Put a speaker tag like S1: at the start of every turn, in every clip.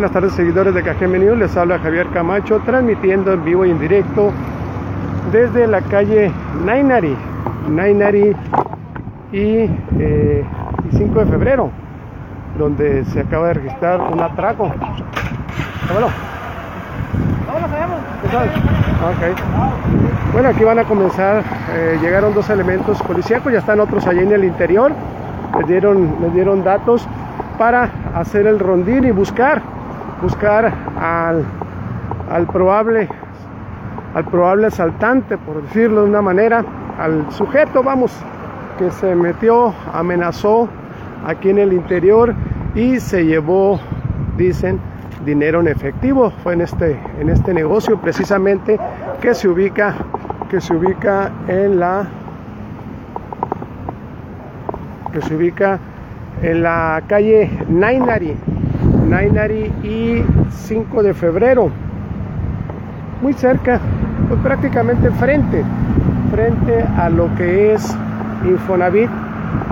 S1: Buenas tardes seguidores de Cajeme News, les habla Javier Camacho transmitiendo en vivo y en directo desde la calle Nainari, Nainari y, eh, 5 de febrero, donde se acaba de registrar un atraco. Vámonos. Bueno, aquí van a comenzar, eh, llegaron dos elementos policíacos, ya están otros allí en el interior, les dieron, les dieron datos para hacer el rondín y buscar, buscar al, probable, al probable asaltante, por decirlo de una manera, al sujeto, vamos, que se metió, amenazó aquí en el interior y se llevó, dicen, dinero en efectivo. Fue en este, en este negocio precisamente que se ubica, que se ubica en la que se ubica en la calle Nainari, Nainari y 5 de febrero, muy cerca, pues prácticamente frente, frente a lo que es Infonavit,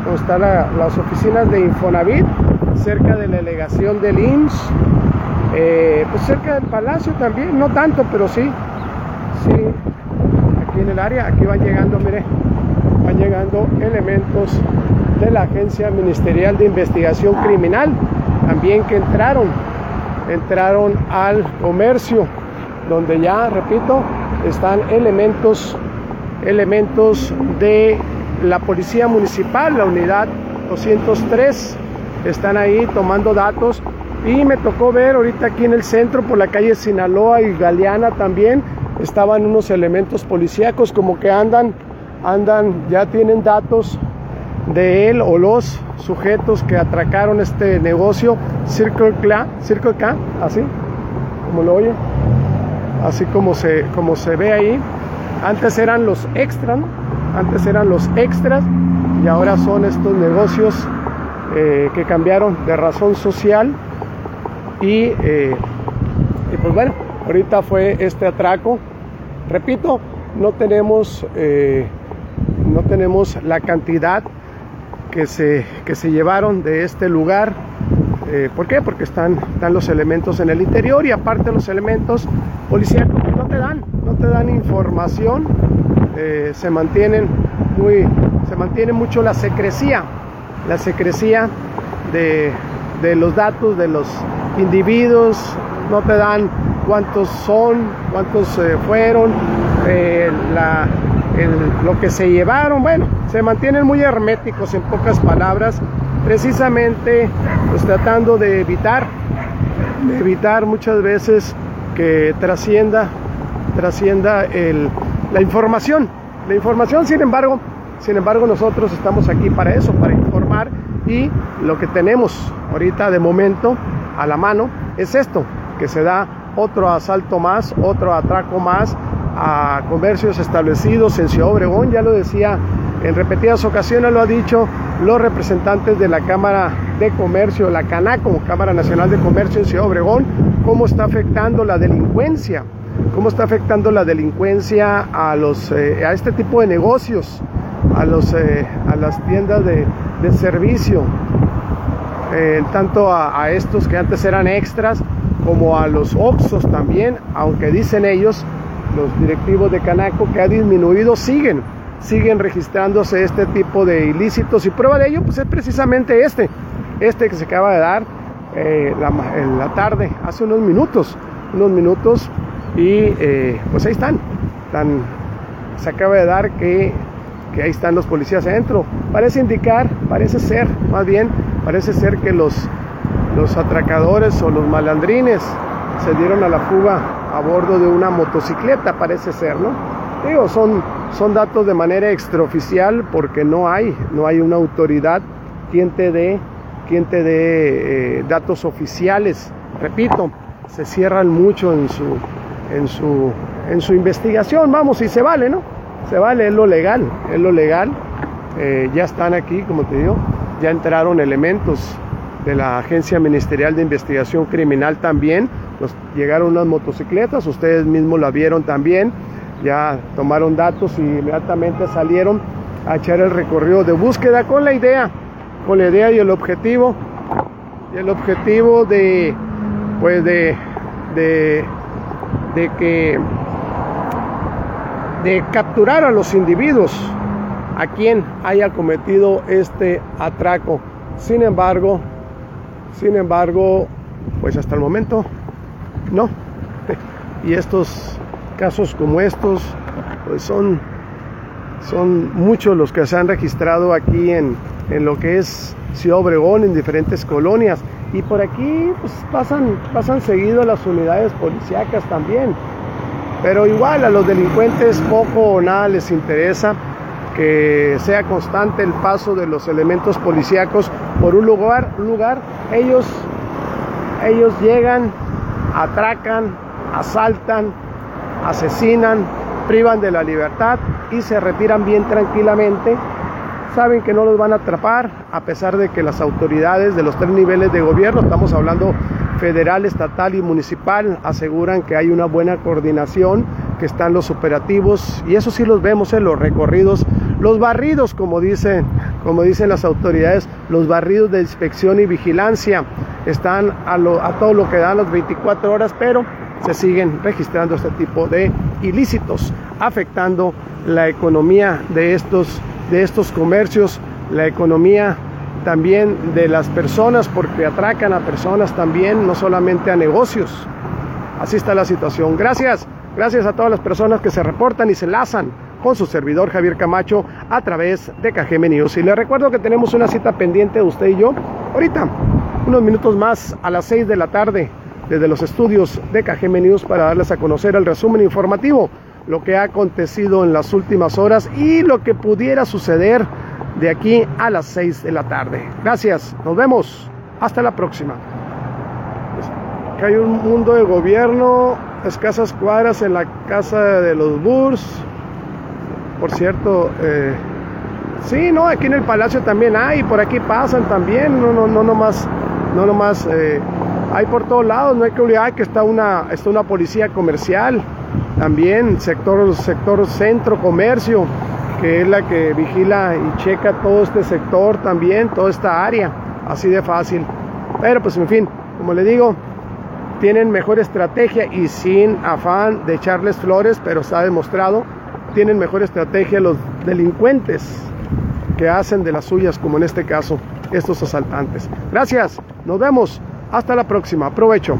S1: donde están las oficinas de Infonavit, cerca de la delegación del IMSS, eh, pues cerca del palacio también, no tanto, pero sí, sí, aquí en el área, aquí van llegando, mire, van llegando elementos de la Agencia Ministerial de Investigación Criminal, también que entraron, entraron al comercio, donde ya, repito, están elementos, elementos de la Policía Municipal, la unidad 203, están ahí tomando datos. Y me tocó ver ahorita aquí en el centro, por la calle Sinaloa y Galeana también, estaban unos elementos policíacos como que andan, andan, ya tienen datos de él o los sujetos que atracaron este negocio Circle K, Circle K, así como lo oye, así como se, como se ve ahí. Antes eran los extras, antes eran los extras y ahora son estos negocios eh, que cambiaron de razón social y, eh, y, pues bueno, ahorita fue este atraco. Repito, no tenemos, eh, no tenemos la cantidad que se, que se llevaron de este lugar. Eh, ¿Por qué? Porque están, están los elementos en el interior y aparte los elementos policíacos no te dan, no te dan información, eh, se mantienen muy, se mantiene mucho la secrecía, la secrecía de, de los datos de los individuos, no te dan cuántos son, cuántos eh, fueron, la, lo que se llevaron, bueno, se mantienen muy herméticos en pocas palabras, precisamente pues, tratando de evitar, de evitar muchas veces que trascienda, trascienda el, la información. La información, sin embargo, sin embargo, nosotros estamos aquí para eso, para informar y lo que tenemos ahorita de momento a la mano es esto, que se da otro asalto más, otro atraco más a comercios establecidos en Ciudad Obregón, ya lo decía en repetidas ocasiones, lo ha dicho los representantes de la Cámara de Comercio, la CANACO, Cámara Nacional de Comercio en Ciudad Obregón, cómo está afectando la delincuencia, cómo está afectando la delincuencia a, los, eh, a este tipo de negocios, a, los, eh, a las tiendas de, servicio, eh, tanto a, a estos que antes eran extras, como a los Oxos también, aunque dicen ellos los directivos de Canaco que ha disminuido, siguen, siguen registrándose este tipo de ilícitos y prueba de ello pues es precisamente este, este que se acaba de dar eh, la, en la tarde, hace unos minutos, unos minutos y eh, pues ahí están, se acaba de dar que, que ahí están los policías adentro, parece indicar, parece ser, más bien, parece ser que los, los atracadores o los malandrines se dieron a la fuga a bordo de una motocicleta, parece ser, ¿no? Digo, son, son datos de manera extraoficial porque no hay, no hay una autoridad quien te dé, quien eh, datos oficiales. Repito, se cierran mucho en su, en su, en su investigación, vamos, y se vale, ¿no? Se vale, es lo legal, es lo legal. Eh, ya están aquí, como te digo, ya entraron elementos de la Agencia Ministerial de Investigación Criminal también llegaron unas motocicletas, ustedes mismos la vieron también, ya tomaron datos y inmediatamente salieron a echar el recorrido de búsqueda con la idea, con la idea y el objetivo, el objetivo de, pues de, de, de que de capturar a los individuos a quien haya cometido este atraco. Sin embargo, sin embargo, pues hasta el momento no. Y estos casos como estos, pues son, son muchos los que se han registrado aquí en, en lo que es Ciudad Obregón, en diferentes colonias. Y por aquí pues, pasan, pasan seguido las unidades policíacas también. Pero igual a los delincuentes poco o nada les interesa que sea constante el paso de los elementos policíacos por un lugar, lugar ellos, ellos llegan, atracan, asaltan, asesinan, privan de la libertad y se retiran bien tranquilamente. Saben que no los van a atrapar a pesar de que las autoridades de los tres niveles de gobierno, estamos hablando federal, estatal y municipal, aseguran que hay una buena coordinación, que están los operativos y eso sí los vemos en los recorridos los barridos, como dicen, como dicen las autoridades, los barridos de inspección y vigilancia están a, todo lo que dan las 24 horas, pero se siguen registrando este tipo de ilícitos, afectando la economía de estos, de estos comercios, la economía también de las personas, porque atracan a personas también, no solamente a negocios. Así está la situación. Gracias, gracias a todas las personas que se reportan y se lazan con su servidor Javier Camacho a través de KGM News. Y le recuerdo que tenemos una cita pendiente usted y yo ahorita, unos minutos más a las 6 de la tarde desde los estudios de KGM News para darles a conocer el resumen informativo, lo que ha acontecido en las últimas horas y lo que pudiera suceder de aquí a las 6 de la tarde. Gracias, nos vemos, hasta la próxima. Que hay un mundo de gobierno, escasas cuadras en la casa de los Burs, por cierto, eh, sí, no, aquí en el palacio también hay, por aquí pasan también, no, no, no nomás, no nomás, eh, hay por todos lados, no hay que olvidar que está una, está una policía comercial, también sector, sector centro comercio, que es la que vigila y checa todo este sector también, toda esta área, así de fácil. Pero pues en fin, como le digo, tienen mejor estrategia y sin afán de echarles flores, pero está demostrado tienen mejor estrategia los delincuentes que hacen de las suyas, como en este caso estos asaltantes. Gracias, nos vemos, hasta la próxima, aprovecho.